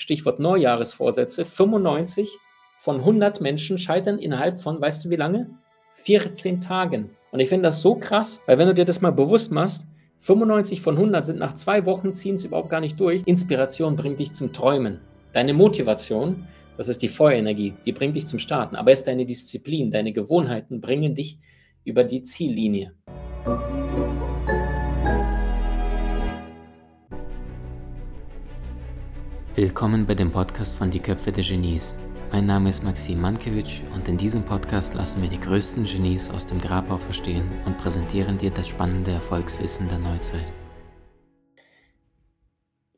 Stichwort Neujahresvorsätze, 95 von 100 Menschen scheitern innerhalb von, weißt du wie lange? 14 Tagen. Und ich finde das so krass, weil wenn du dir das mal bewusst machst, 95 von 100 sind nach zwei Wochen, ziehen es überhaupt gar nicht durch. Inspiration bringt dich zum Träumen. Deine Motivation, das ist die Feuerenergie, die bringt dich zum Starten. Aber es ist deine Disziplin, deine Gewohnheiten bringen dich über die Ziellinie. Willkommen bei dem Podcast von Die Köpfe der Genies. Mein Name ist Maxim Mankewitsch und in diesem Podcast lassen wir die größten Genies aus dem Grabau verstehen und präsentieren dir das spannende Erfolgswissen der Neuzeit.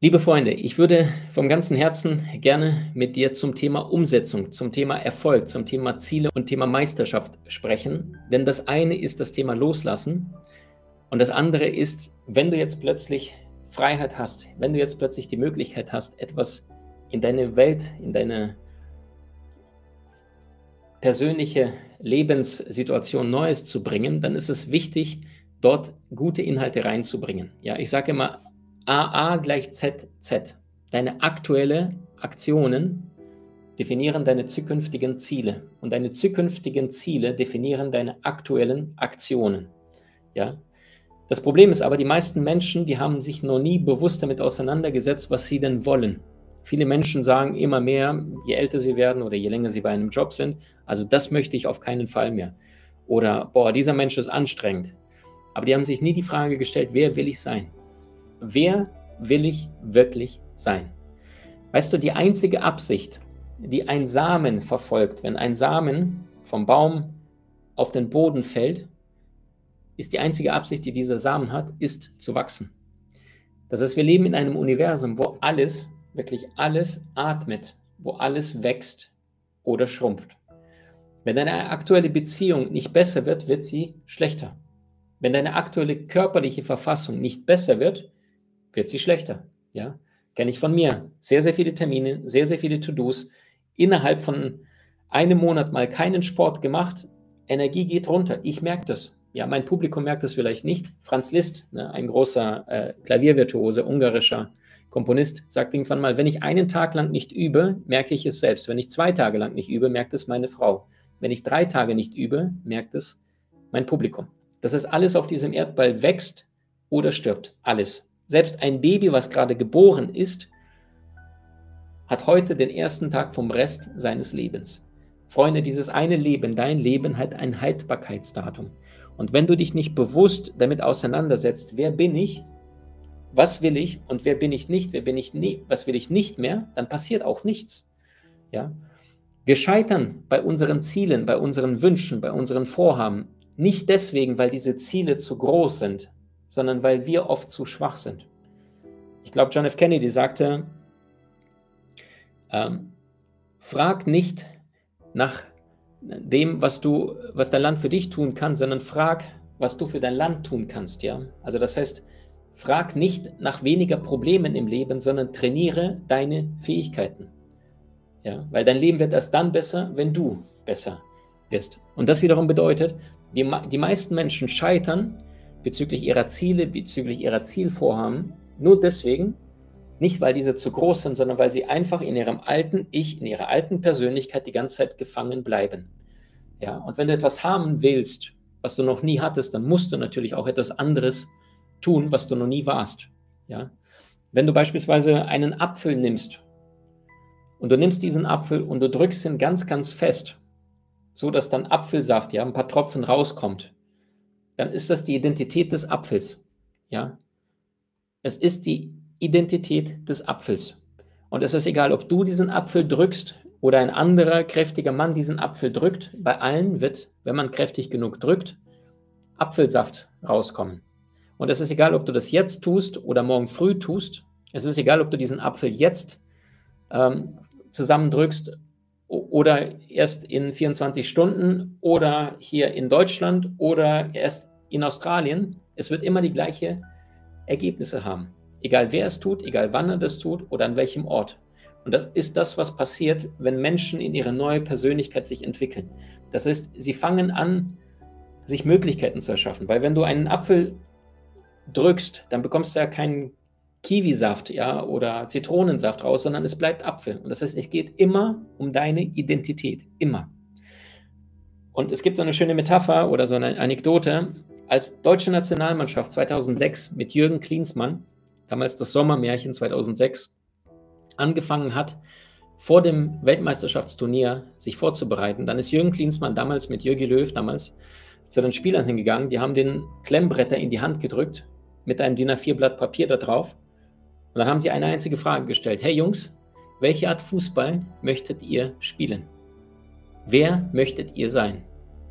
Liebe Freunde, ich würde vom ganzen Herzen gerne mit dir zum Thema Umsetzung, zum Thema Erfolg, zum Thema Ziele und Thema Meisterschaft sprechen. Denn das eine ist das Thema Loslassen und das andere ist, wenn du jetzt plötzlich Freiheit hast, wenn du jetzt plötzlich die Möglichkeit hast, etwas in deine Welt, in deine persönliche Lebenssituation Neues zu bringen, dann ist es wichtig, dort gute Inhalte reinzubringen. Ja, ich sage immer AA gleich ZZ. Deine aktuelle Aktionen definieren deine zukünftigen Ziele und deine zukünftigen Ziele definieren deine aktuellen Aktionen. Ja, das Problem ist aber, die meisten Menschen, die haben sich noch nie bewusst damit auseinandergesetzt, was sie denn wollen. Viele Menschen sagen immer mehr, je älter sie werden oder je länger sie bei einem Job sind, also das möchte ich auf keinen Fall mehr. Oder, boah, dieser Mensch ist anstrengend. Aber die haben sich nie die Frage gestellt, wer will ich sein? Wer will ich wirklich sein? Weißt du, die einzige Absicht, die ein Samen verfolgt, wenn ein Samen vom Baum auf den Boden fällt, ist die einzige Absicht, die dieser Samen hat, ist zu wachsen. Das heißt, wir leben in einem Universum, wo alles, wirklich alles atmet, wo alles wächst oder schrumpft. Wenn deine aktuelle Beziehung nicht besser wird, wird sie schlechter. Wenn deine aktuelle körperliche Verfassung nicht besser wird, wird sie schlechter. Ja, kenne ich von mir. Sehr, sehr viele Termine, sehr, sehr viele To-Dos. Innerhalb von einem Monat mal keinen Sport gemacht. Energie geht runter. Ich merke das ja, mein Publikum merkt es vielleicht nicht. Franz Liszt, ne, ein großer äh, Klaviervirtuose, ungarischer Komponist, sagt irgendwann mal, wenn ich einen Tag lang nicht übe, merke ich es selbst. Wenn ich zwei Tage lang nicht übe, merkt es meine Frau. Wenn ich drei Tage nicht übe, merkt es mein Publikum. Das ist alles auf diesem Erdball wächst oder stirbt. Alles. Selbst ein Baby, was gerade geboren ist, hat heute den ersten Tag vom Rest seines Lebens. Freunde, dieses eine Leben, dein Leben hat ein Haltbarkeitsdatum. Und wenn du dich nicht bewusst damit auseinandersetzt, wer bin ich, was will ich und wer bin ich nicht, wer bin ich nie, was will ich nicht mehr, dann passiert auch nichts. Ja? Wir scheitern bei unseren Zielen, bei unseren Wünschen, bei unseren Vorhaben nicht deswegen, weil diese Ziele zu groß sind, sondern weil wir oft zu schwach sind. Ich glaube, John F. Kennedy sagte, ähm, frag nicht nach dem, was du, was dein Land für dich tun kann, sondern frag, was du für dein Land tun kannst, ja. Also das heißt, frag nicht nach weniger Problemen im Leben, sondern trainiere deine Fähigkeiten. Ja, weil dein Leben wird erst dann besser, wenn du besser wirst. Und das wiederum bedeutet, die, die meisten Menschen scheitern bezüglich ihrer Ziele, bezüglich ihrer Zielvorhaben, nur deswegen, nicht, weil diese zu groß sind, sondern weil sie einfach in ihrem alten Ich, in ihrer alten Persönlichkeit die ganze Zeit gefangen bleiben. Ja, und wenn du etwas haben willst, was du noch nie hattest, dann musst du natürlich auch etwas anderes tun, was du noch nie warst. Ja, wenn du beispielsweise einen Apfel nimmst und du nimmst diesen Apfel und du drückst ihn ganz, ganz fest, so dass dann Apfelsaft, ja, ein paar Tropfen rauskommt, dann ist das die Identität des Apfels. Ja, es ist die Identität des Apfels. Und es ist egal, ob du diesen Apfel drückst oder ein anderer kräftiger Mann diesen Apfel drückt. Bei allen wird, wenn man kräftig genug drückt, Apfelsaft rauskommen. Und es ist egal, ob du das jetzt tust oder morgen früh tust. Es ist egal, ob du diesen Apfel jetzt ähm, zusammendrückst oder erst in 24 Stunden oder hier in Deutschland oder erst in Australien. Es wird immer die gleichen Ergebnisse haben. Egal wer es tut, egal wann er das tut oder an welchem Ort. Und das ist das, was passiert, wenn Menschen in ihre neue Persönlichkeit sich entwickeln. Das heißt, sie fangen an, sich Möglichkeiten zu erschaffen. Weil wenn du einen Apfel drückst, dann bekommst du ja keinen Kiwisaft, ja, oder Zitronensaft raus, sondern es bleibt Apfel. Und das heißt, es geht immer um deine Identität. Immer. Und es gibt so eine schöne Metapher oder so eine Anekdote. Als deutsche Nationalmannschaft 2006 mit Jürgen Klinsmann, damals das Sommermärchen 2006, angefangen hat, vor dem Weltmeisterschaftsturnier sich vorzubereiten, dann ist Jürgen Klinsmann damals mit Jürgi Löw damals zu den Spielern hingegangen, die haben den Klemmbretter in die Hand gedrückt mit einem DIN A4-Blatt Papier da drauf und dann haben sie eine einzige Frage gestellt. Hey Jungs, welche Art Fußball möchtet ihr spielen? Wer möchtet ihr sein?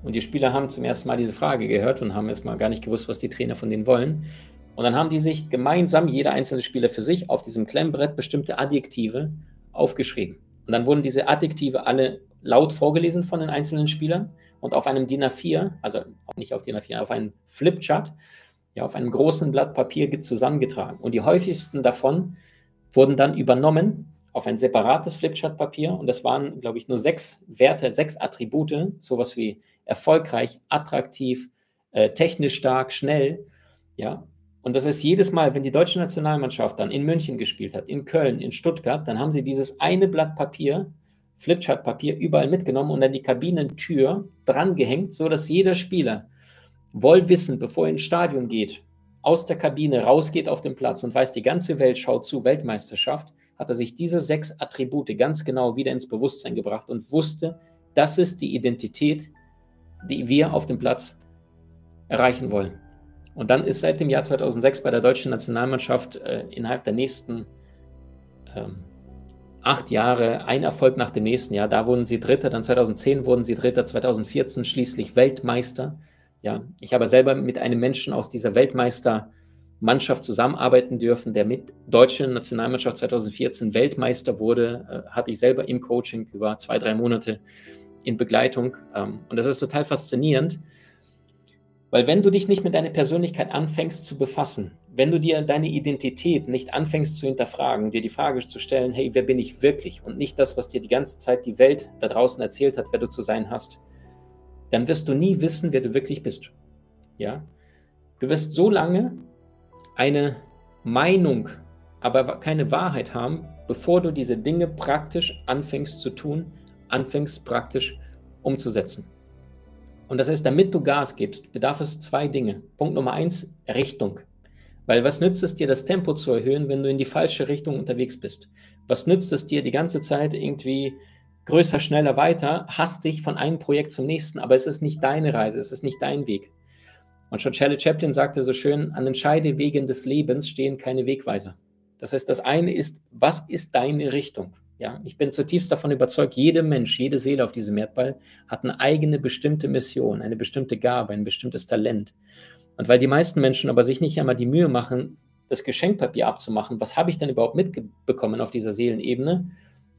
Und die Spieler haben zum ersten Mal diese Frage gehört und haben erstmal gar nicht gewusst, was die Trainer von denen wollen. Und dann haben die sich gemeinsam, jeder einzelne Spieler für sich, auf diesem Klemmbrett bestimmte Adjektive aufgeschrieben. Und dann wurden diese Adjektive alle laut vorgelesen von den einzelnen Spielern und auf einem DIN A4, also nicht auf DIN A4, auf einem Flipchart, ja, auf einem großen Blatt Papier zusammengetragen. Und die häufigsten davon wurden dann übernommen auf ein separates Flipchart-Papier. Und das waren, glaube ich, nur sechs Werte, sechs Attribute, sowas wie erfolgreich, attraktiv, äh, technisch stark, schnell. Ja, und das ist jedes Mal, wenn die deutsche Nationalmannschaft dann in München gespielt hat, in Köln, in Stuttgart, dann haben sie dieses eine Blatt Papier, Flipchart-Papier, überall mitgenommen und an die Kabinentür drangehängt, sodass jeder Spieler wohlwissend, bevor er ins Stadion geht, aus der Kabine rausgeht auf den Platz und weiß, die ganze Welt schaut zu, Weltmeisterschaft, hat er sich diese sechs Attribute ganz genau wieder ins Bewusstsein gebracht und wusste, das ist die Identität, die wir auf dem Platz erreichen wollen. Und dann ist seit dem Jahr 2006 bei der deutschen Nationalmannschaft äh, innerhalb der nächsten ähm, acht Jahre ein Erfolg nach dem nächsten Jahr. Da wurden sie Dritter, dann 2010 wurden sie Dritter, 2014 schließlich Weltmeister. Ja, ich habe selber mit einem Menschen aus dieser Weltmeistermannschaft zusammenarbeiten dürfen, der mit deutschen Nationalmannschaft 2014 Weltmeister wurde. Äh, hatte ich selber im Coaching über zwei, drei Monate in Begleitung. Ähm, und das ist total faszinierend weil wenn du dich nicht mit deiner Persönlichkeit anfängst zu befassen, wenn du dir deine Identität nicht anfängst zu hinterfragen, dir die Frage zu stellen, hey, wer bin ich wirklich und nicht das, was dir die ganze Zeit die Welt da draußen erzählt hat, wer du zu sein hast, dann wirst du nie wissen, wer du wirklich bist. Ja? Du wirst so lange eine Meinung, aber keine Wahrheit haben, bevor du diese Dinge praktisch anfängst zu tun, anfängst praktisch umzusetzen. Und das heißt, damit du Gas gibst, bedarf es zwei Dinge. Punkt Nummer eins, Richtung. Weil was nützt es dir, das Tempo zu erhöhen, wenn du in die falsche Richtung unterwegs bist? Was nützt es dir, die ganze Zeit irgendwie größer, schneller, weiter, hastig von einem Projekt zum nächsten, aber es ist nicht deine Reise, es ist nicht dein Weg. Und schon Charlie Chaplin sagte so schön, an den Scheidewegen des Lebens stehen keine Wegweiser. Das heißt, das eine ist, was ist deine Richtung? Ja, ich bin zutiefst davon überzeugt, jeder Mensch, jede Seele auf diesem Erdball hat eine eigene bestimmte Mission, eine bestimmte Gabe, ein bestimmtes Talent. Und weil die meisten Menschen aber sich nicht einmal die Mühe machen, das Geschenkpapier abzumachen, was habe ich denn überhaupt mitbekommen auf dieser Seelenebene,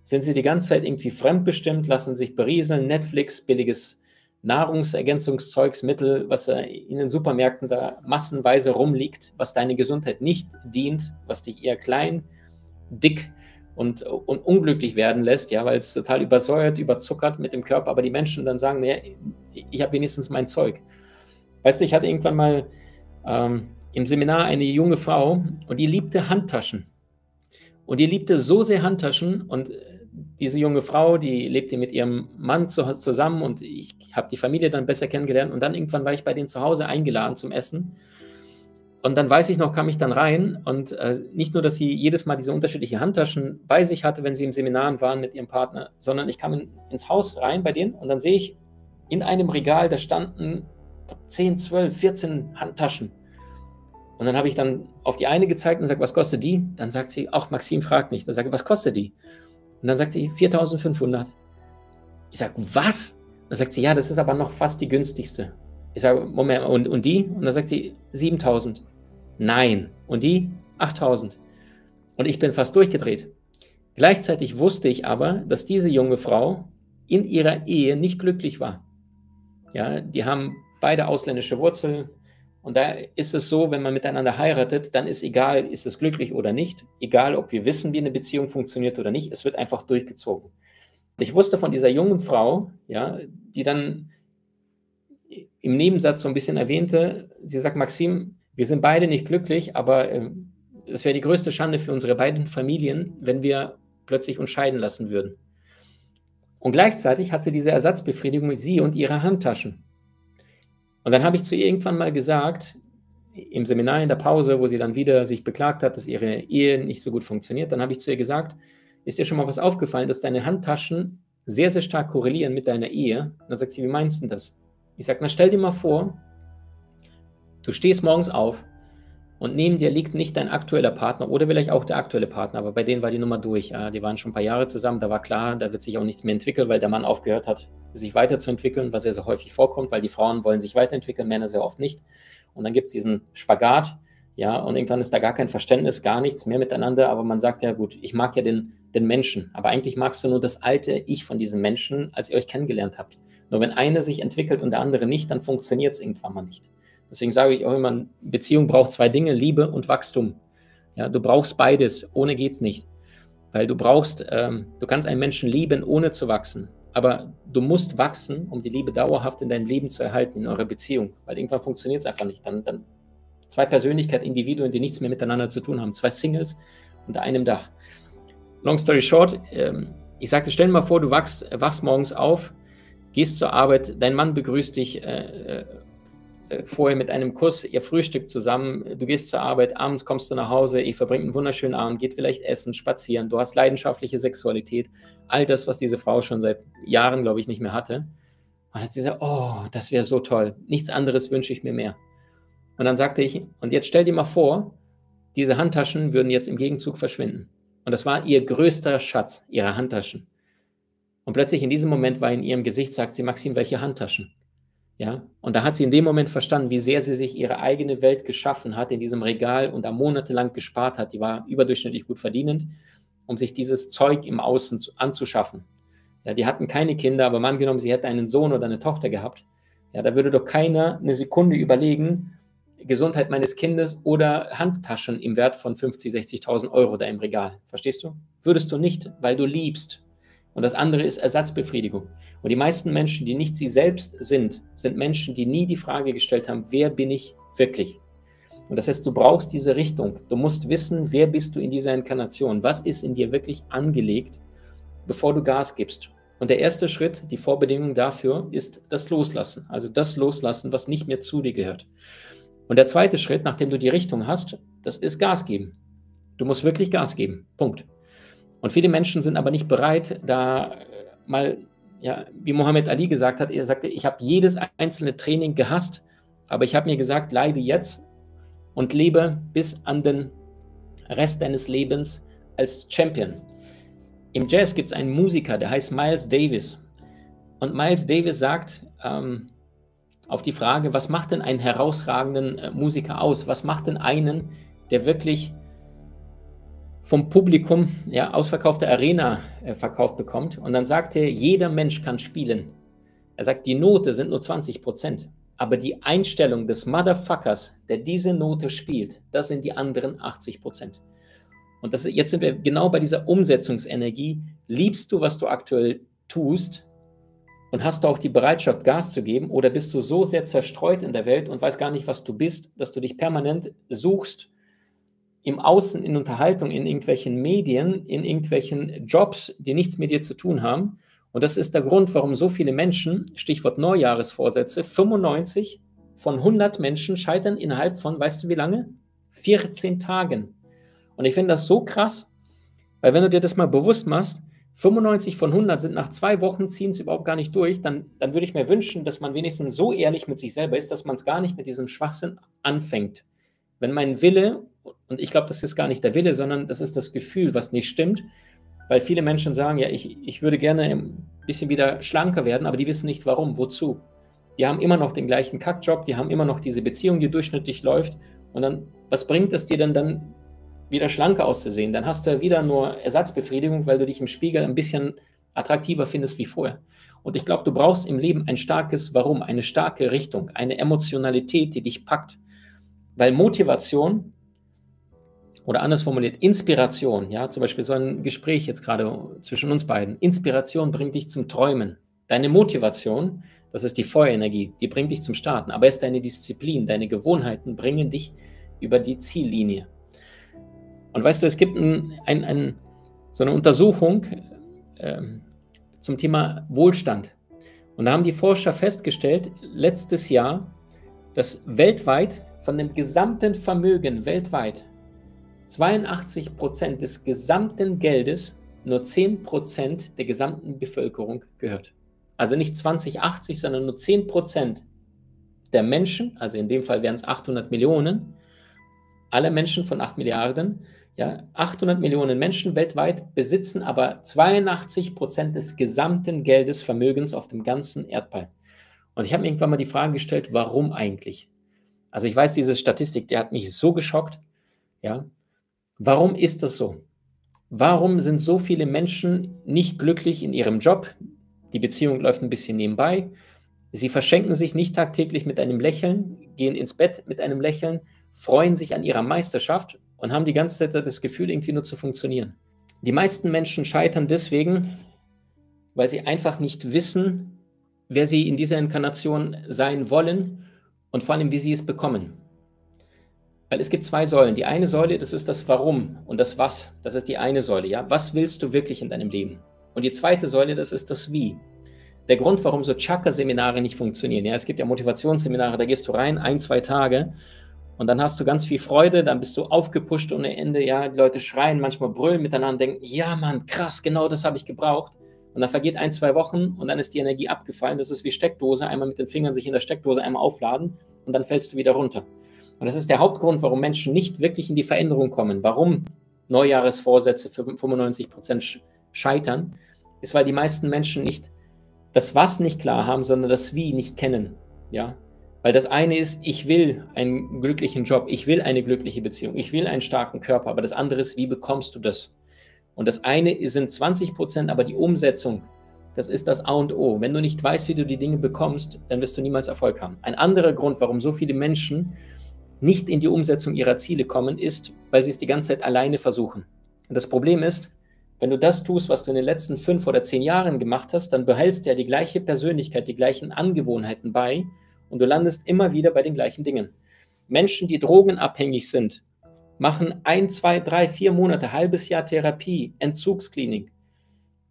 sind sie die ganze Zeit irgendwie fremdbestimmt, lassen sich berieseln, Netflix, billiges Nahrungsergänzungszeugsmittel, was in den Supermärkten da massenweise rumliegt, was deine Gesundheit nicht dient, was dich eher klein, dick, und, und unglücklich werden lässt, ja, weil es total übersäuert, überzuckert mit dem Körper, aber die Menschen dann sagen, naja, ich habe wenigstens mein Zeug. Weißt du, ich hatte irgendwann mal ähm, im Seminar eine junge Frau und die liebte Handtaschen. Und die liebte so sehr Handtaschen und diese junge Frau, die lebte mit ihrem Mann zu, zusammen und ich habe die Familie dann besser kennengelernt und dann irgendwann war ich bei denen zu Hause eingeladen zum Essen und dann weiß ich noch, kam ich dann rein und äh, nicht nur, dass sie jedes Mal diese unterschiedlichen Handtaschen bei sich hatte, wenn sie im Seminar waren mit ihrem Partner, sondern ich kam in, ins Haus rein bei denen und dann sehe ich in einem Regal, da standen 10, 12, 14 Handtaschen. Und dann habe ich dann auf die eine gezeigt und gesagt, was kostet die? Dann sagt sie, auch Maxim fragt nicht. Dann sage ich, was kostet die? Und dann sagt sie, 4500. Ich sage, was? Dann sagt sie, ja, das ist aber noch fast die günstigste. Ich sage, Moment, und, und die? Und dann sagt sie, 7000. Nein. Und die 8000. Und ich bin fast durchgedreht. Gleichzeitig wusste ich aber, dass diese junge Frau in ihrer Ehe nicht glücklich war. Ja, die haben beide ausländische Wurzeln. Und da ist es so, wenn man miteinander heiratet, dann ist egal, ist es glücklich oder nicht, egal ob wir wissen, wie eine Beziehung funktioniert oder nicht, es wird einfach durchgezogen. Und ich wusste von dieser jungen Frau, ja, die dann im Nebensatz so ein bisschen erwähnte, sie sagt, Maxim, wir sind beide nicht glücklich, aber äh, es wäre die größte Schande für unsere beiden Familien, wenn wir plötzlich uns scheiden lassen würden. Und gleichzeitig hat sie diese Ersatzbefriedigung mit sie und ihrer Handtaschen. Und dann habe ich zu ihr irgendwann mal gesagt, im Seminar in der Pause, wo sie dann wieder sich beklagt hat, dass ihre Ehe nicht so gut funktioniert, dann habe ich zu ihr gesagt, ist dir schon mal was aufgefallen, dass deine Handtaschen sehr, sehr stark korrelieren mit deiner Ehe? Und dann sagt sie, wie meinst du das? Ich sage, na stell dir mal vor, du stehst morgens auf und neben dir liegt nicht dein aktueller Partner oder vielleicht auch der aktuelle Partner, aber bei denen war die Nummer durch. Ja, die waren schon ein paar Jahre zusammen, da war klar, da wird sich auch nichts mehr entwickeln, weil der Mann aufgehört hat, sich weiterzuentwickeln, was sehr, sehr häufig vorkommt, weil die Frauen wollen sich weiterentwickeln, Männer sehr oft nicht. Und dann gibt es diesen Spagat, ja, und irgendwann ist da gar kein Verständnis, gar nichts mehr miteinander, aber man sagt ja, gut, ich mag ja den, den Menschen, aber eigentlich magst du nur das alte Ich von diesem Menschen, als ihr euch kennengelernt habt. Nur wenn eine sich entwickelt und der andere nicht, dann funktioniert es irgendwann mal nicht. Deswegen sage ich auch immer, Beziehung braucht zwei Dinge, Liebe und Wachstum. Ja, du brauchst beides, ohne geht es nicht. Weil du brauchst, ähm, du kannst einen Menschen lieben, ohne zu wachsen. Aber du musst wachsen, um die Liebe dauerhaft in deinem Leben zu erhalten, in eurer Beziehung. Weil irgendwann funktioniert es einfach nicht. Dann, dann zwei Persönlichkeiten, Individuen, die nichts mehr miteinander zu tun haben. Zwei Singles unter einem Dach. Long story short, ähm, ich sagte, stell dir mal vor, du wachst, wachst morgens auf, gehst zur Arbeit, dein Mann begrüßt dich äh, äh vorher mit einem Kuss, ihr Frühstück zusammen, du gehst zur Arbeit, abends kommst du nach Hause, ihr verbringt einen wunderschönen Abend, geht vielleicht essen, spazieren, du hast leidenschaftliche Sexualität, all das, was diese Frau schon seit Jahren, glaube ich, nicht mehr hatte. Und dann hat sie gesagt, oh, das wäre so toll, nichts anderes wünsche ich mir mehr. Und dann sagte ich, und jetzt stell dir mal vor, diese Handtaschen würden jetzt im Gegenzug verschwinden. Und das war ihr größter Schatz, ihre Handtaschen. Und plötzlich in diesem Moment war in ihrem Gesicht, sagt sie, Maxim, welche Handtaschen? Ja, und da hat sie in dem Moment verstanden, wie sehr sie sich ihre eigene Welt geschaffen hat in diesem Regal und da monatelang gespart hat. Die war überdurchschnittlich gut verdienend, um sich dieses Zeug im Außen zu, anzuschaffen. Ja, die hatten keine Kinder, aber mal angenommen, sie hätte einen Sohn oder eine Tochter gehabt. Ja, da würde doch keiner eine Sekunde überlegen, Gesundheit meines Kindes oder Handtaschen im Wert von 50, 60.000 Euro da im Regal. Verstehst du? Würdest du nicht, weil du liebst. Und das andere ist Ersatzbefriedigung. Und die meisten Menschen, die nicht sie selbst sind, sind Menschen, die nie die Frage gestellt haben, wer bin ich wirklich? Und das heißt, du brauchst diese Richtung. Du musst wissen, wer bist du in dieser Inkarnation? Was ist in dir wirklich angelegt, bevor du Gas gibst? Und der erste Schritt, die Vorbedingung dafür, ist das Loslassen. Also das Loslassen, was nicht mehr zu dir gehört. Und der zweite Schritt, nachdem du die Richtung hast, das ist Gas geben. Du musst wirklich Gas geben. Punkt. Und viele Menschen sind aber nicht bereit, da äh, mal, ja, wie Mohammed Ali gesagt hat, er sagte, ich habe jedes einzelne Training gehasst, aber ich habe mir gesagt, leide jetzt und lebe bis an den Rest deines Lebens als Champion. Im Jazz gibt es einen Musiker, der heißt Miles Davis. Und Miles Davis sagt ähm, auf die Frage, was macht denn einen herausragenden äh, Musiker aus? Was macht denn einen, der wirklich vom Publikum ja, ausverkaufte Arena äh, verkauft bekommt. Und dann sagt er, jeder Mensch kann spielen. Er sagt, die Note sind nur 20 Prozent. Aber die Einstellung des Motherfuckers, der diese Note spielt, das sind die anderen 80 Prozent. Und das, jetzt sind wir genau bei dieser Umsetzungsenergie. Liebst du, was du aktuell tust? Und hast du auch die Bereitschaft, Gas zu geben? Oder bist du so sehr zerstreut in der Welt und weißt gar nicht, was du bist, dass du dich permanent suchst im Außen, in Unterhaltung, in irgendwelchen Medien, in irgendwelchen Jobs, die nichts mit dir zu tun haben. Und das ist der Grund, warum so viele Menschen, Stichwort Neujahresvorsätze, 95 von 100 Menschen scheitern innerhalb von, weißt du wie lange? 14 Tagen. Und ich finde das so krass, weil wenn du dir das mal bewusst machst, 95 von 100 sind nach zwei Wochen, ziehen es überhaupt gar nicht durch, dann, dann würde ich mir wünschen, dass man wenigstens so ehrlich mit sich selber ist, dass man es gar nicht mit diesem Schwachsinn anfängt. Wenn mein Wille und ich glaube, das ist gar nicht der Wille, sondern das ist das Gefühl, was nicht stimmt. Weil viele Menschen sagen, ja, ich, ich würde gerne ein bisschen wieder schlanker werden, aber die wissen nicht warum, wozu. Die haben immer noch den gleichen Kackjob, die haben immer noch diese Beziehung, die durchschnittlich läuft. Und dann, was bringt es dir denn dann wieder schlanker auszusehen? Dann hast du wieder nur Ersatzbefriedigung, weil du dich im Spiegel ein bisschen attraktiver findest wie vorher. Und ich glaube, du brauchst im Leben ein starkes Warum, eine starke Richtung, eine Emotionalität, die dich packt. Weil Motivation oder anders formuliert, Inspiration, ja, zum Beispiel so ein Gespräch jetzt gerade zwischen uns beiden. Inspiration bringt dich zum Träumen. Deine Motivation, das ist die Feuerenergie, die bringt dich zum Starten. Aber es ist deine Disziplin, deine Gewohnheiten bringen dich über die Ziellinie. Und weißt du, es gibt ein, ein, ein, so eine Untersuchung äh, zum Thema Wohlstand. Und da haben die Forscher festgestellt, letztes Jahr, dass weltweit von dem gesamten Vermögen weltweit 82 Prozent des gesamten Geldes nur 10 Prozent der gesamten Bevölkerung gehört. Also nicht 2080, sondern nur 10 Prozent der Menschen, also in dem Fall wären es 800 Millionen, alle Menschen von 8 Milliarden, ja, 800 Millionen Menschen weltweit besitzen aber 82 Prozent des gesamten Geldes, Vermögens auf dem ganzen Erdball. Und ich habe mir irgendwann mal die Frage gestellt, warum eigentlich? Also ich weiß, diese Statistik, die hat mich so geschockt. Ja, warum ist das so? Warum sind so viele Menschen nicht glücklich in ihrem Job? Die Beziehung läuft ein bisschen nebenbei. Sie verschenken sich nicht tagtäglich mit einem Lächeln, gehen ins Bett mit einem Lächeln, freuen sich an ihrer Meisterschaft und haben die ganze Zeit das Gefühl, irgendwie nur zu funktionieren. Die meisten Menschen scheitern deswegen, weil sie einfach nicht wissen, wer sie in dieser Inkarnation sein wollen und vor allem, wie sie es bekommen. Weil es gibt zwei Säulen. Die eine Säule, das ist das Warum und das Was. Das ist die eine Säule. Ja? Was willst du wirklich in deinem Leben? Und die zweite Säule, das ist das Wie. Der Grund, warum so Chakra-Seminare nicht funktionieren. Ja, es gibt ja Motivationsseminare, da gehst du rein, ein, zwei Tage und dann hast du ganz viel Freude, dann bist du aufgepusht ohne Ende. Ja, die Leute schreien, manchmal brüllen miteinander, denken, ja, Mann, krass, genau das habe ich gebraucht. Und dann vergeht ein, zwei Wochen und dann ist die Energie abgefallen. Das ist wie Steckdose, einmal mit den Fingern sich in der Steckdose einmal aufladen und dann fällst du wieder runter. Und das ist der Hauptgrund, warum Menschen nicht wirklich in die Veränderung kommen. Warum Neujahresvorsätze für 95 Prozent scheitern, ist, weil die meisten Menschen nicht das Was nicht klar haben, sondern das Wie nicht kennen. Ja, weil das eine ist, ich will einen glücklichen Job, ich will eine glückliche Beziehung, ich will einen starken Körper, aber das andere ist, wie bekommst du das? Und das eine sind 20 Prozent, aber die Umsetzung, das ist das A und O. Wenn du nicht weißt, wie du die Dinge bekommst, dann wirst du niemals Erfolg haben. Ein anderer Grund, warum so viele Menschen nicht in die Umsetzung ihrer Ziele kommen, ist, weil sie es die ganze Zeit alleine versuchen. Und das Problem ist, wenn du das tust, was du in den letzten fünf oder zehn Jahren gemacht hast, dann behältst du ja die gleiche Persönlichkeit, die gleichen Angewohnheiten bei und du landest immer wieder bei den gleichen Dingen. Menschen, die drogenabhängig sind, machen ein, zwei, drei, vier Monate, halbes Jahr Therapie, Entzugsklinik,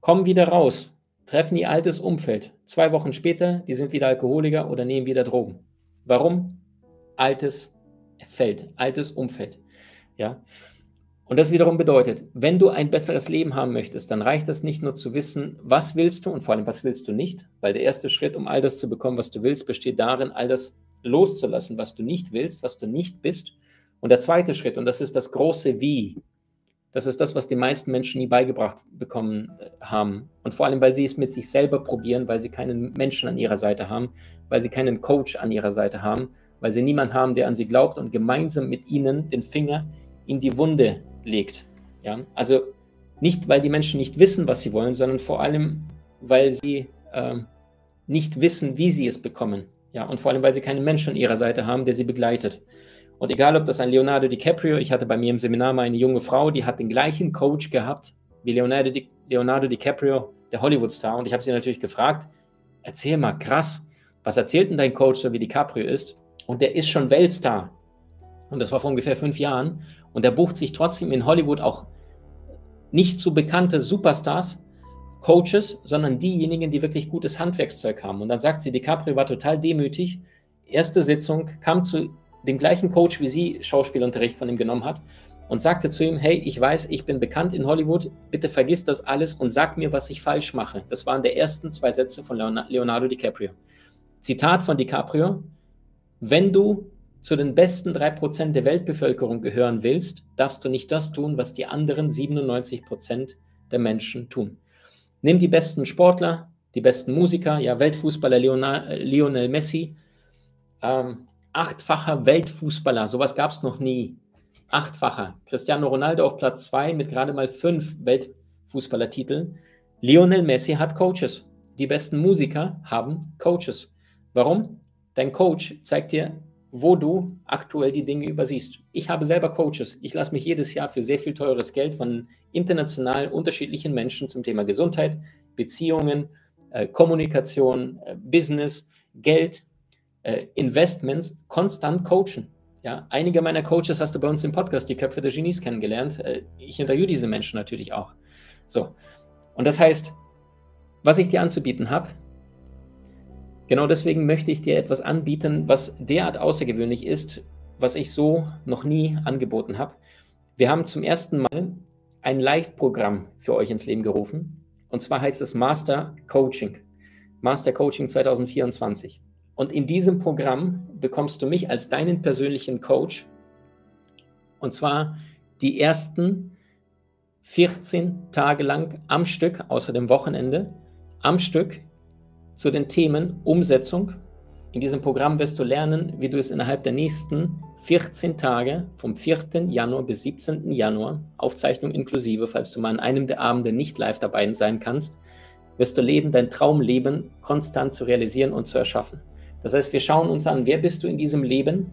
kommen wieder raus, treffen ihr altes Umfeld. Zwei Wochen später, die sind wieder Alkoholiker oder nehmen wieder Drogen. Warum? Altes Feld, altes Umfeld. Ja. Und das wiederum bedeutet, wenn du ein besseres Leben haben möchtest, dann reicht es nicht nur zu wissen, was willst du und vor allem, was willst du nicht, weil der erste Schritt, um all das zu bekommen, was du willst, besteht darin, all das loszulassen, was du nicht willst, was du nicht bist. Und der zweite Schritt, und das ist das große Wie, das ist das, was die meisten Menschen nie beigebracht bekommen äh, haben. Und vor allem, weil sie es mit sich selber probieren, weil sie keinen Menschen an ihrer Seite haben, weil sie keinen Coach an ihrer Seite haben, weil sie niemanden haben, der an sie glaubt und gemeinsam mit ihnen den Finger in die Wunde legt. Ja? Also nicht, weil die Menschen nicht wissen, was sie wollen, sondern vor allem, weil sie äh, nicht wissen, wie sie es bekommen. Ja? Und vor allem, weil sie keinen Menschen an ihrer Seite haben, der sie begleitet. Und egal, ob das ein Leonardo DiCaprio, ich hatte bei mir im Seminar mal eine junge Frau, die hat den gleichen Coach gehabt wie Leonardo, Di, Leonardo DiCaprio, der Hollywood-Star. Und ich habe sie natürlich gefragt, erzähl mal, krass, was erzählt denn dein Coach, so wie DiCaprio ist? Und der ist schon Weltstar. Und das war vor ungefähr fünf Jahren. Und er bucht sich trotzdem in Hollywood auch nicht so bekannte Superstars, Coaches, sondern diejenigen, die wirklich gutes Handwerkszeug haben. Und dann sagt sie, DiCaprio war total demütig. Erste Sitzung, kam zu dem gleichen Coach, wie sie Schauspielunterricht von ihm genommen hat und sagte zu ihm, hey, ich weiß, ich bin bekannt in Hollywood, bitte vergiss das alles und sag mir, was ich falsch mache. Das waren die ersten zwei Sätze von Leonardo DiCaprio. Zitat von DiCaprio, wenn du zu den besten 3% der Weltbevölkerung gehören willst, darfst du nicht das tun, was die anderen 97% der Menschen tun. Nimm die besten Sportler, die besten Musiker, ja, Weltfußballer Lionel Messi, ähm, achtfacher Weltfußballer, sowas gab es noch nie. Achtfacher. Cristiano Ronaldo auf Platz 2 mit gerade mal fünf Weltfußballertiteln. Lionel Messi hat Coaches. Die besten Musiker haben Coaches. Warum? Dein Coach zeigt dir, wo du aktuell die Dinge übersiehst. Ich habe selber Coaches. Ich lasse mich jedes Jahr für sehr viel teures Geld von international unterschiedlichen Menschen zum Thema Gesundheit, Beziehungen, äh, Kommunikation, äh, Business, Geld, äh, Investments konstant coachen. Ja, einige meiner Coaches hast du bei uns im Podcast, die Köpfe der Genies, kennengelernt. Äh, ich interviewe diese Menschen natürlich auch. So. Und das heißt, was ich dir anzubieten habe, genau deswegen möchte ich dir etwas anbieten, was derart außergewöhnlich ist, was ich so noch nie angeboten habe. Wir haben zum ersten Mal ein Live-Programm für euch ins Leben gerufen. Und zwar heißt es Master Coaching. Master Coaching 2024. Und in diesem Programm bekommst du mich als deinen persönlichen Coach. Und zwar die ersten 14 Tage lang am Stück, außer dem Wochenende, am Stück zu den Themen Umsetzung. In diesem Programm wirst du lernen, wie du es innerhalb der nächsten 14 Tage vom 4. Januar bis 17. Januar, Aufzeichnung inklusive, falls du mal an einem der Abende nicht live dabei sein kannst, wirst du leben, dein Traumleben konstant zu realisieren und zu erschaffen. Das heißt, wir schauen uns an, wer bist du in diesem Leben?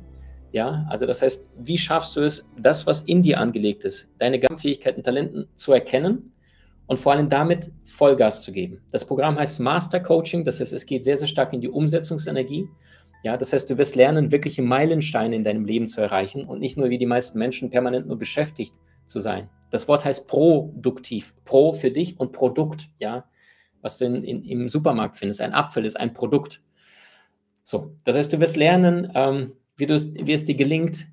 Ja, also das heißt, wie schaffst du es, das, was in dir angelegt ist, deine Fähigkeiten, Talenten zu erkennen und vor allem damit Vollgas zu geben. Das Programm heißt Master Coaching, das heißt, es geht sehr, sehr stark in die Umsetzungsenergie. Ja, das heißt, du wirst lernen, wirkliche Meilensteine in deinem Leben zu erreichen und nicht nur wie die meisten Menschen permanent nur beschäftigt zu sein. Das Wort heißt produktiv. Pro für dich und Produkt, ja, was du in, in, im Supermarkt findest. Ein Apfel ist ein Produkt. So, das heißt, du wirst lernen, ähm, wie, wie es dir gelingt,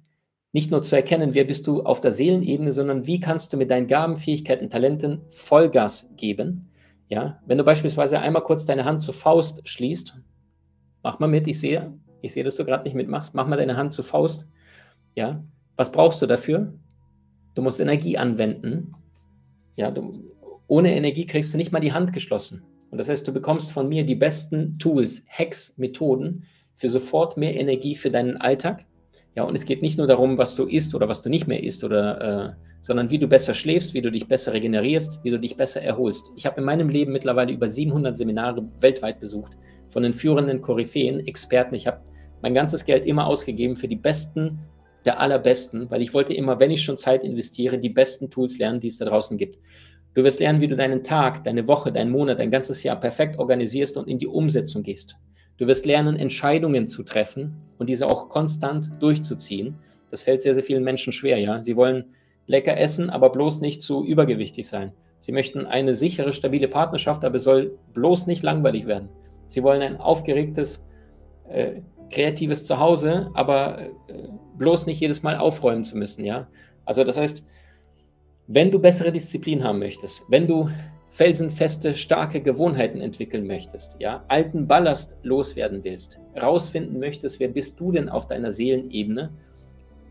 nicht nur zu erkennen, wer bist du auf der Seelenebene, sondern wie kannst du mit deinen Gaben, Fähigkeiten, Talenten Vollgas geben. Ja, wenn du beispielsweise einmal kurz deine Hand zur Faust schließt Mach mal mit, ich sehe, ich sehe, dass du gerade nicht mitmachst. Mach mal deine Hand zur Faust. Ja, was brauchst du dafür? Du musst Energie anwenden. Ja, du, ohne Energie kriegst du nicht mal die Hand geschlossen. Und das heißt, du bekommst von mir die besten Tools, Hacks, Methoden für sofort mehr Energie für deinen Alltag. Ja, und es geht nicht nur darum, was du isst oder was du nicht mehr isst, oder, äh, sondern wie du besser schläfst, wie du dich besser regenerierst, wie du dich besser erholst. Ich habe in meinem Leben mittlerweile über 700 Seminare weltweit besucht von den führenden Koryphäen, Experten. Ich habe mein ganzes Geld immer ausgegeben für die besten der allerbesten, weil ich wollte immer, wenn ich schon Zeit investiere, die besten Tools lernen, die es da draußen gibt. Du wirst lernen, wie du deinen Tag, deine Woche, deinen Monat, dein ganzes Jahr perfekt organisierst und in die Umsetzung gehst. Du wirst lernen, Entscheidungen zu treffen und diese auch konstant durchzuziehen. Das fällt sehr, sehr vielen Menschen schwer, ja. Sie wollen lecker essen, aber bloß nicht zu übergewichtig sein. Sie möchten eine sichere, stabile Partnerschaft, aber es soll bloß nicht langweilig werden. Sie wollen ein aufgeregtes, äh, kreatives Zuhause, aber äh, bloß nicht jedes Mal aufräumen zu müssen, ja. Also das heißt, wenn du bessere Disziplin haben möchtest, wenn du felsenfeste, starke Gewohnheiten entwickeln möchtest, ja, alten Ballast loswerden willst, rausfinden möchtest, wer bist du denn auf deiner Seelenebene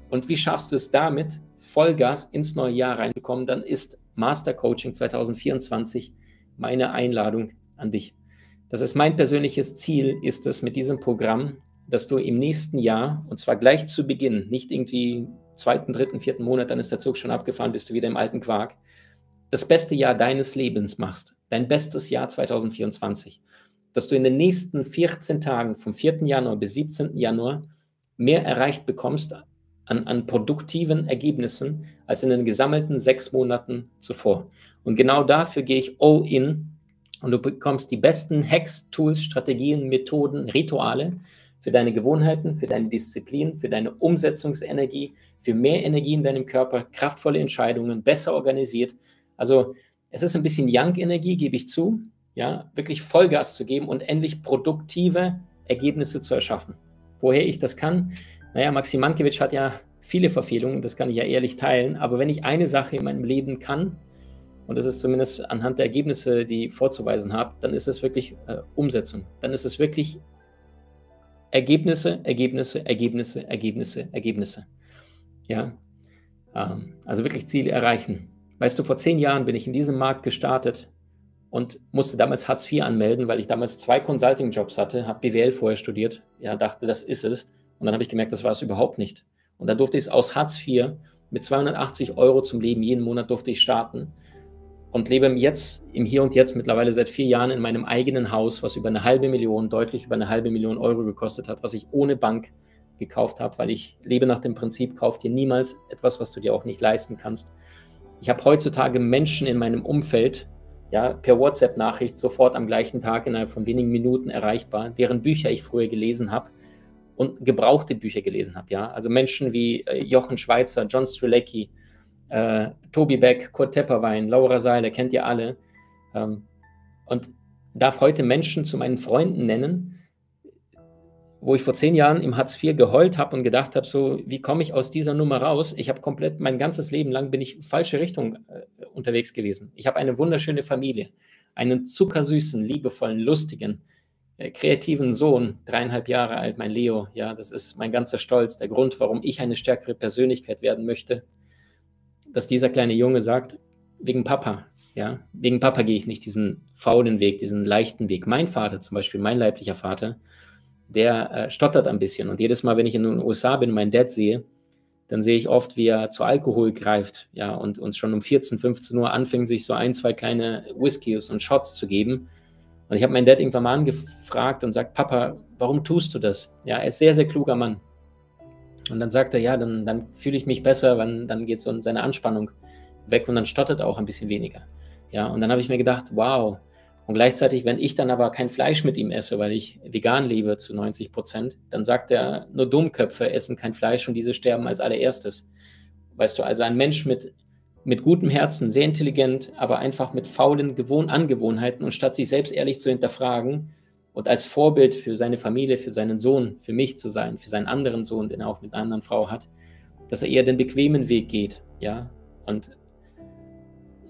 und wie schaffst du es damit, Vollgas ins neue Jahr reinzukommen, dann ist Master Coaching 2024 meine Einladung an dich. Das ist mein persönliches Ziel, ist es mit diesem Programm, dass du im nächsten Jahr, und zwar gleich zu Beginn, nicht irgendwie zweiten, dritten, vierten Monat, dann ist der Zug schon abgefahren, bist du wieder im alten Quark, das beste Jahr deines Lebens machst, dein bestes Jahr 2024, dass du in den nächsten 14 Tagen vom 4. Januar bis 17. Januar mehr erreicht bekommst an, an produktiven Ergebnissen als in den gesammelten sechs Monaten zuvor. Und genau dafür gehe ich all in und du bekommst die besten Hacks, Tools, Strategien, Methoden, Rituale für deine Gewohnheiten, für deine Disziplin, für deine Umsetzungsenergie, für mehr Energie in deinem Körper, kraftvolle Entscheidungen, besser organisiert. Also es ist ein bisschen Young-Energie, gebe ich zu, ja, wirklich Vollgas zu geben und endlich produktive Ergebnisse zu erschaffen. Woher ich das kann? Naja, Maxim Mankiewicz hat ja viele Verfehlungen, das kann ich ja ehrlich teilen, aber wenn ich eine Sache in meinem Leben kann, und das ist zumindest anhand der Ergebnisse, die ich vorzuweisen habe, dann ist es wirklich äh, Umsetzung. Dann ist es wirklich Ergebnisse, Ergebnisse, Ergebnisse, Ergebnisse, Ergebnisse. Ja, ähm, also wirklich Ziele erreichen. Weißt du, vor zehn Jahren bin ich in diesem Markt gestartet und musste damals Hartz IV anmelden, weil ich damals zwei Consulting-Jobs hatte, habe BWL vorher studiert, ja, dachte, das ist es. Und dann habe ich gemerkt, das war es überhaupt nicht. Und dann durfte ich es aus Hartz IV mit 280 Euro zum Leben jeden Monat durfte ich starten und lebe jetzt im Hier und Jetzt mittlerweile seit vier Jahren in meinem eigenen Haus, was über eine halbe Million, deutlich über eine halbe Million Euro gekostet hat, was ich ohne Bank gekauft habe, weil ich lebe nach dem Prinzip, kauf dir niemals etwas, was du dir auch nicht leisten kannst. Ich habe heutzutage Menschen in meinem Umfeld, ja, per WhatsApp-Nachricht sofort am gleichen Tag innerhalb von wenigen Minuten erreichbar, deren Bücher ich früher gelesen habe und gebrauchte Bücher gelesen habe. Ja? Also Menschen wie äh, Jochen Schweizer, John Strelecki, äh, Tobi Beck, Kurt Tepperwein, Laura Seiler, kennt ihr alle. Ähm, und darf heute Menschen zu meinen Freunden nennen, wo ich vor zehn Jahren im Hartz IV geheult habe und gedacht habe, so, wie komme ich aus dieser Nummer raus? Ich habe komplett, mein ganzes Leben lang bin ich falsche Richtung äh, unterwegs gewesen. Ich habe eine wunderschöne Familie, einen zuckersüßen, liebevollen, lustigen, äh, kreativen Sohn, dreieinhalb Jahre alt, mein Leo. Ja, das ist mein ganzer Stolz, der Grund, warum ich eine stärkere Persönlichkeit werden möchte, dass dieser kleine Junge sagt, wegen Papa, ja, wegen Papa gehe ich nicht diesen faulen Weg, diesen leichten Weg. Mein Vater zum Beispiel, mein leiblicher Vater, der äh, stottert ein bisschen. Und jedes Mal, wenn ich in den USA bin und meinen Dad sehe, dann sehe ich oft, wie er zu Alkohol greift, ja, und uns schon um 14, 15 Uhr anfängt, sich so ein, zwei kleine Whiskys und Shots zu geben. Und ich habe meinen Dad irgendwann mal angefragt und sagt, Papa, warum tust du das? Ja, er ist sehr, sehr kluger Mann. Und dann sagt er, ja, dann, dann fühle ich mich besser, wenn, dann geht so seine Anspannung weg und dann stottert er auch ein bisschen weniger. Ja, und dann habe ich mir gedacht, wow, und gleichzeitig, wenn ich dann aber kein Fleisch mit ihm esse, weil ich vegan lebe zu 90 Prozent, dann sagt er, nur Dummköpfe essen kein Fleisch und diese sterben als allererstes. Weißt du, also ein Mensch mit, mit gutem Herzen, sehr intelligent, aber einfach mit faulen Gewohn Angewohnheiten und statt sich selbst ehrlich zu hinterfragen und als Vorbild für seine Familie, für seinen Sohn, für mich zu sein, für seinen anderen Sohn, den er auch mit einer anderen Frau hat, dass er eher den bequemen Weg geht, ja, und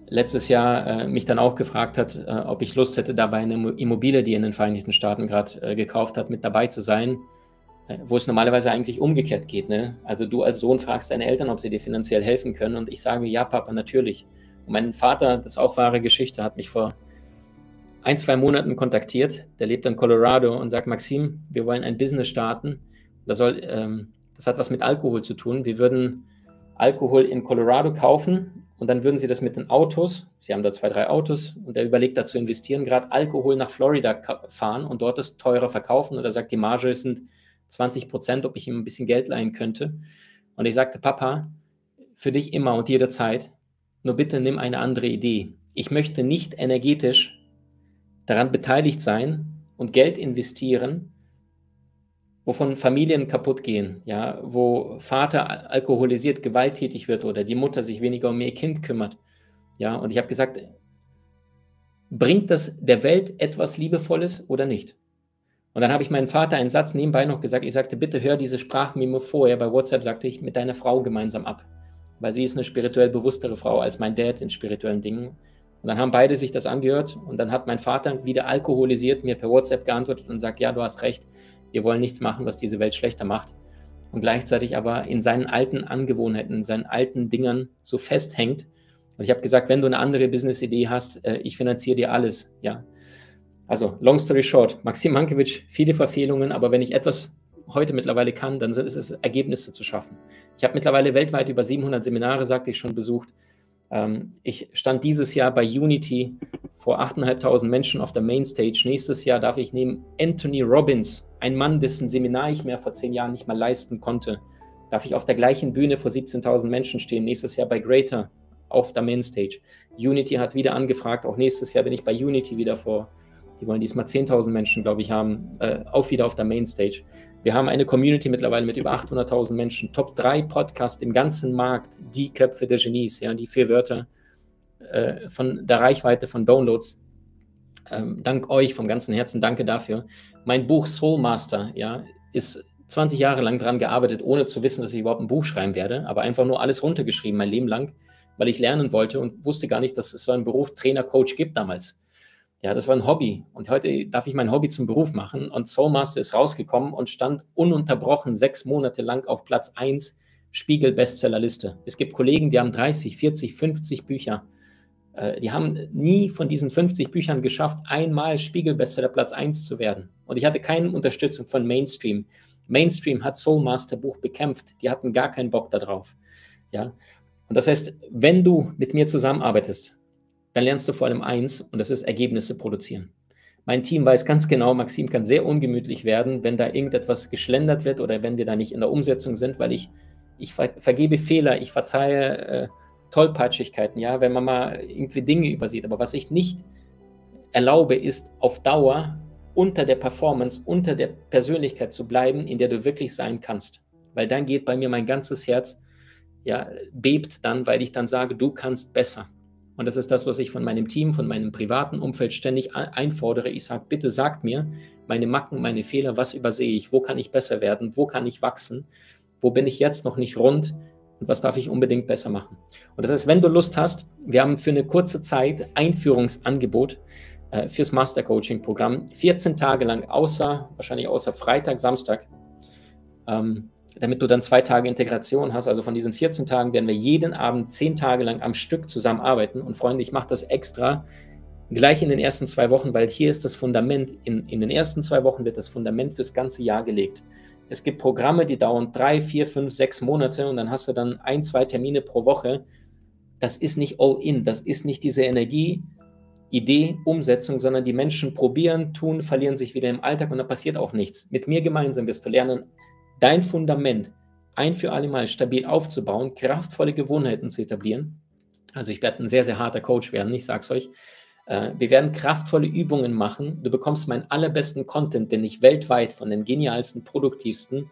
letztes Jahr äh, mich dann auch gefragt hat, äh, ob ich Lust hätte, dabei eine Immobilie, die in den Vereinigten Staaten gerade äh, gekauft hat, mit dabei zu sein, äh, wo es normalerweise eigentlich umgekehrt geht. Ne? Also du als Sohn fragst deine Eltern, ob sie dir finanziell helfen können und ich sage, ja, Papa, natürlich. Und mein Vater, das ist auch wahre Geschichte, hat mich vor ein, zwei Monaten kontaktiert. Der lebt in Colorado und sagt, Maxim, wir wollen ein Business starten. Das, soll, ähm, das hat was mit Alkohol zu tun. Wir würden Alkohol in Colorado kaufen und dann würden sie das mit den Autos, sie haben da zwei, drei Autos und er überlegt da zu investieren, gerade Alkohol nach Florida fahren und dort es teurer verkaufen. Und er sagt, die Marge sind 20 Prozent, ob ich ihm ein bisschen Geld leihen könnte. Und ich sagte, Papa, für dich immer und jederzeit, nur bitte nimm eine andere Idee. Ich möchte nicht energetisch daran beteiligt sein und Geld investieren, wovon Familien kaputt gehen, ja, wo Vater alkoholisiert, gewalttätig wird oder die Mutter sich weniger um ihr Kind kümmert. Ja, und ich habe gesagt, bringt das der Welt etwas Liebevolles oder nicht? Und dann habe ich meinem Vater einen Satz nebenbei noch gesagt. Ich sagte, bitte hör diese Sprachmemo vorher. Bei WhatsApp sagte ich, mit deiner Frau gemeinsam ab. Weil sie ist eine spirituell bewusstere Frau als mein Dad in spirituellen Dingen. Und dann haben beide sich das angehört. Und dann hat mein Vater wieder alkoholisiert mir per WhatsApp geantwortet und sagt, ja, du hast recht wir wollen nichts machen, was diese Welt schlechter macht. Und gleichzeitig aber in seinen alten Angewohnheiten, in seinen alten Dingern so festhängt. Und ich habe gesagt, wenn du eine andere Business-Idee hast, äh, ich finanziere dir alles. Ja. Also, long story short, Maxim Mankiewicz, viele Verfehlungen, aber wenn ich etwas heute mittlerweile kann, dann ist es Ergebnisse zu schaffen. Ich habe mittlerweile weltweit über 700 Seminare, sagte ich schon, besucht. Ähm, ich stand dieses Jahr bei Unity vor 8.500 Menschen auf der Mainstage. Nächstes Jahr darf ich neben Anthony Robbins, ein Mann, dessen Seminar ich mir vor zehn Jahren nicht mal leisten konnte, darf ich auf der gleichen Bühne vor 17.000 Menschen stehen. Nächstes Jahr bei Greater auf der Mainstage. Unity hat wieder angefragt. Auch nächstes Jahr bin ich bei Unity wieder vor. Die wollen diesmal 10.000 Menschen, glaube ich, haben. Äh, auch wieder auf der Mainstage. Wir haben eine Community mittlerweile mit über 800.000 Menschen. Top 3 Podcast im ganzen Markt. Die Köpfe der Genies. Ja, die vier Wörter äh, von der Reichweite von Downloads. Ähm, dank euch vom ganzen Herzen, danke dafür. Mein Buch Soul Master, ja, ist 20 Jahre lang daran gearbeitet, ohne zu wissen, dass ich überhaupt ein Buch schreiben werde, aber einfach nur alles runtergeschrieben, mein Leben lang, weil ich lernen wollte und wusste gar nicht, dass es so einen Beruf Trainer, Coach gibt damals. Ja, das war ein Hobby und heute darf ich mein Hobby zum Beruf machen und Soul Master ist rausgekommen und stand ununterbrochen sechs Monate lang auf Platz 1 Spiegel Bestsellerliste. Es gibt Kollegen, die haben 30, 40, 50 Bücher die haben nie von diesen 50 Büchern geschafft, einmal Spiegelbestseller Platz 1 zu werden. Und ich hatte keine Unterstützung von Mainstream. Mainstream hat Soulmaster Buch bekämpft. Die hatten gar keinen Bock darauf. Ja? Und das heißt, wenn du mit mir zusammenarbeitest, dann lernst du vor allem eins, und das ist Ergebnisse produzieren. Mein Team weiß ganz genau, Maxim kann sehr ungemütlich werden, wenn da irgendetwas geschlendert wird oder wenn wir da nicht in der Umsetzung sind, weil ich, ich ver vergebe Fehler, ich verzeihe äh, Tollpatschigkeiten, ja, wenn man mal irgendwie Dinge übersieht. Aber was ich nicht erlaube, ist auf Dauer unter der Performance, unter der Persönlichkeit zu bleiben, in der du wirklich sein kannst. Weil dann geht bei mir mein ganzes Herz, ja, bebt dann, weil ich dann sage, du kannst besser. Und das ist das, was ich von meinem Team, von meinem privaten Umfeld ständig einfordere. Ich sage, bitte sagt mir meine Macken, meine Fehler, was übersehe ich, wo kann ich besser werden, wo kann ich wachsen, wo bin ich jetzt noch nicht rund und was darf ich unbedingt besser machen. Und das heißt, wenn du Lust hast, wir haben für eine kurze Zeit Einführungsangebot äh, fürs Master Coaching Programm, 14 Tage lang, außer, wahrscheinlich außer Freitag, Samstag. Ähm, damit du dann zwei Tage Integration hast. Also von diesen 14 Tagen werden wir jeden Abend zehn Tage lang am Stück zusammenarbeiten. Und Freunde, ich mache das extra gleich in den ersten zwei Wochen, weil hier ist das Fundament, in, in den ersten zwei Wochen wird das Fundament fürs ganze Jahr gelegt. Es gibt Programme, die dauern drei, vier, fünf, sechs Monate und dann hast du dann ein, zwei Termine pro Woche. Das ist nicht all in, das ist nicht diese Energie, Idee, Umsetzung, sondern die Menschen probieren, tun, verlieren sich wieder im Alltag und da passiert auch nichts. Mit mir gemeinsam wirst du lernen, dein Fundament ein für alle Mal stabil aufzubauen, kraftvolle Gewohnheiten zu etablieren. Also ich werde ein sehr, sehr harter Coach werden, ich sage es euch. Äh, wir werden kraftvolle Übungen machen. Du bekommst meinen allerbesten Content, den ich weltweit von den genialsten, produktivsten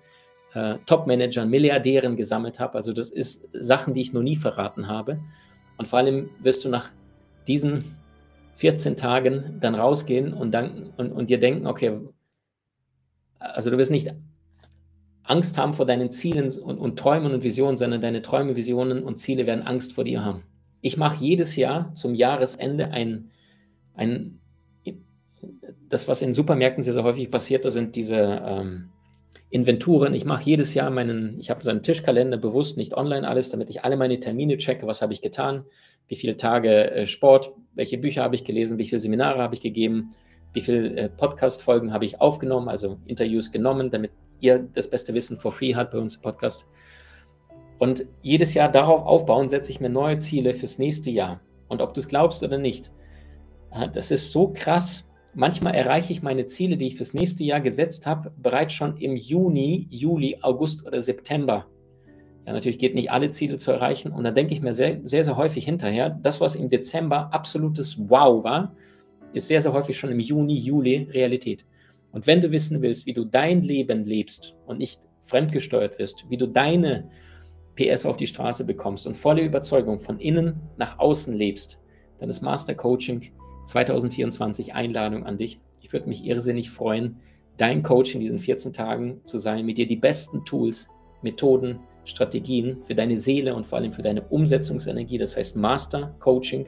äh, Top-Managern, Milliardären gesammelt habe. Also das ist Sachen, die ich noch nie verraten habe. Und vor allem wirst du nach diesen 14 Tagen dann rausgehen und, dann, und, und dir denken, okay, also du wirst nicht Angst haben vor deinen Zielen und, und Träumen und Visionen, sondern deine Träume, Visionen und Ziele werden Angst vor dir haben. Ich mache jedes Jahr zum Jahresende ein, ein das, was in Supermärkten sehr, sehr häufig passiert, da sind diese ähm, Inventuren. Ich mache jedes Jahr meinen, ich habe so einen Tischkalender bewusst, nicht online alles, damit ich alle meine Termine checke, was habe ich getan, wie viele Tage äh, Sport, welche Bücher habe ich gelesen, wie viele Seminare habe ich gegeben, wie viele äh, Podcast-Folgen habe ich aufgenommen, also Interviews genommen, damit ihr das beste Wissen for free habt bei uns im Podcast. Und jedes Jahr darauf aufbauen, setze ich mir neue Ziele fürs nächste Jahr. Und ob du es glaubst oder nicht, das ist so krass. Manchmal erreiche ich meine Ziele, die ich fürs nächste Jahr gesetzt habe, bereits schon im Juni, Juli, August oder September. Ja, natürlich geht nicht alle Ziele zu erreichen. Und da denke ich mir sehr, sehr, sehr häufig hinterher, das, was im Dezember absolutes Wow war, ist sehr, sehr häufig schon im Juni, Juli Realität. Und wenn du wissen willst, wie du dein Leben lebst und nicht fremdgesteuert wirst, wie du deine PS auf die Straße bekommst und volle Überzeugung von innen nach außen lebst, dann ist Master Coaching 2024 Einladung an dich. Ich würde mich irrsinnig freuen, dein Coach in diesen 14 Tagen zu sein, mit dir die besten Tools, Methoden, Strategien für deine Seele und vor allem für deine Umsetzungsenergie, das heißt Master Coaching,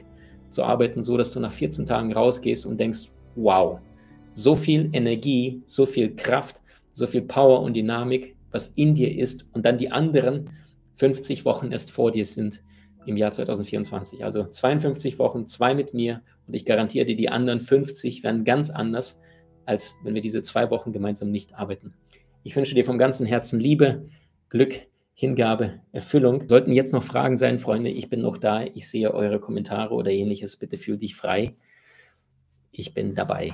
zu arbeiten, so dass du nach 14 Tagen rausgehst und denkst, wow, so viel Energie, so viel Kraft, so viel Power und Dynamik, was in dir ist und dann die anderen 50 Wochen erst vor dir sind im Jahr 2024. Also 52 Wochen, zwei mit mir und ich garantiere dir, die anderen 50 werden ganz anders, als wenn wir diese zwei Wochen gemeinsam nicht arbeiten. Ich wünsche dir vom ganzen Herzen Liebe, Glück, Hingabe, Erfüllung. Sollten jetzt noch Fragen sein, Freunde, ich bin noch da. Ich sehe eure Kommentare oder ähnliches. Bitte fühl dich frei. Ich bin dabei.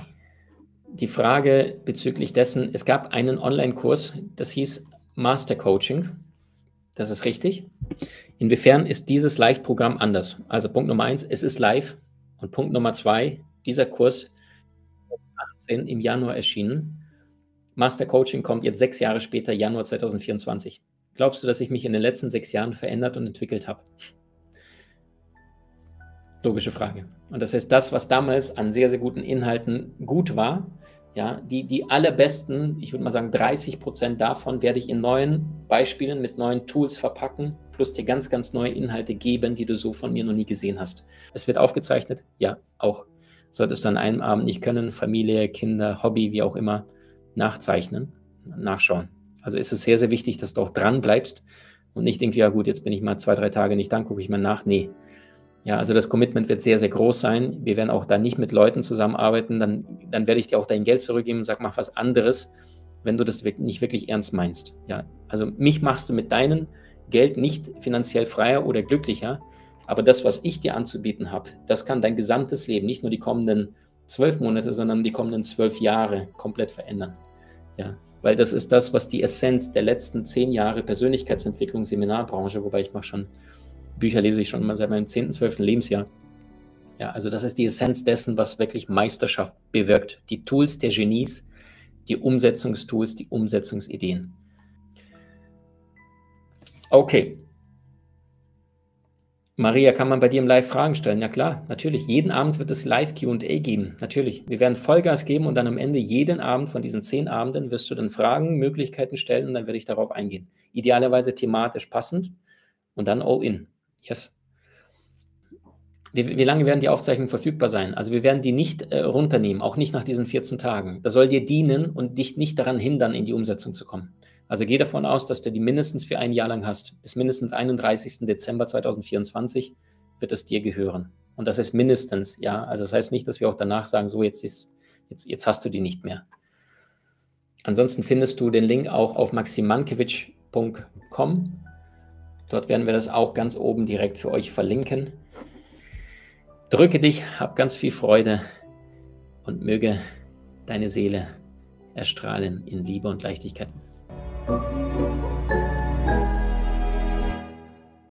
Die Frage bezüglich dessen, es gab einen Online-Kurs, das hieß Master Coaching. Das ist richtig. Inwiefern ist dieses Live-Programm anders? Also Punkt Nummer eins, es ist live. Und Punkt Nummer zwei, dieser Kurs 18 im Januar erschienen. Master Coaching kommt jetzt sechs Jahre später, Januar 2024. Glaubst du, dass ich mich in den letzten sechs Jahren verändert und entwickelt habe? Logische Frage. Und das heißt, das, was damals an sehr, sehr guten Inhalten gut war, ja, die, die allerbesten, ich würde mal sagen 30 Prozent davon werde ich in neuen Beispielen mit neuen Tools verpacken, plus dir ganz, ganz neue Inhalte geben, die du so von mir noch nie gesehen hast. Es wird aufgezeichnet, ja, auch. Solltest du an einem Abend nicht können, Familie, Kinder, Hobby, wie auch immer, nachzeichnen, nachschauen. Also ist es sehr, sehr wichtig, dass du auch dran bleibst und nicht irgendwie, ja gut, jetzt bin ich mal zwei, drei Tage nicht, dann gucke ich mal nach. Nee. Ja, also das Commitment wird sehr, sehr groß sein. Wir werden auch da nicht mit Leuten zusammenarbeiten. Dann, dann werde ich dir auch dein Geld zurückgeben und sag, mach was anderes, wenn du das nicht wirklich ernst meinst. Ja, also mich machst du mit deinem Geld nicht finanziell freier oder glücklicher. Aber das, was ich dir anzubieten habe, das kann dein gesamtes Leben, nicht nur die kommenden zwölf Monate, sondern die kommenden zwölf Jahre komplett verändern. Ja, weil das ist das, was die Essenz der letzten zehn Jahre Persönlichkeitsentwicklung, Seminarbranche, wobei ich mache schon, Bücher lese ich schon mal seit meinem 10., 12. Lebensjahr. Ja, also das ist die Essenz dessen, was wirklich Meisterschaft bewirkt. Die Tools der Genies, die Umsetzungstools, die Umsetzungsideen. Okay. Maria, kann man bei dir im Live Fragen stellen? Ja klar, natürlich. Jeden Abend wird es Live QA geben. Natürlich. Wir werden Vollgas geben und dann am Ende jeden Abend von diesen zehn Abenden wirst du dann Fragen, Möglichkeiten stellen und dann werde ich darauf eingehen. Idealerweise thematisch passend und dann all in. Yes. Wie, wie, lange werden die Aufzeichnungen verfügbar sein? Also wir werden die nicht äh, runternehmen, auch nicht nach diesen 14 Tagen. Das soll dir dienen und dich nicht daran hindern, in die Umsetzung zu kommen. Also geh davon aus, dass du die mindestens für ein Jahr lang hast. Bis mindestens 31. Dezember 2024 wird es dir gehören. Und das ist mindestens, ja. Also das heißt nicht, dass wir auch danach sagen, so jetzt ist, jetzt, jetzt hast du die nicht mehr. Ansonsten findest du den Link auch auf maximankiewicz.com. Dort werden wir das auch ganz oben direkt für euch verlinken. Drücke dich, hab ganz viel Freude und möge deine Seele erstrahlen in Liebe und Leichtigkeit.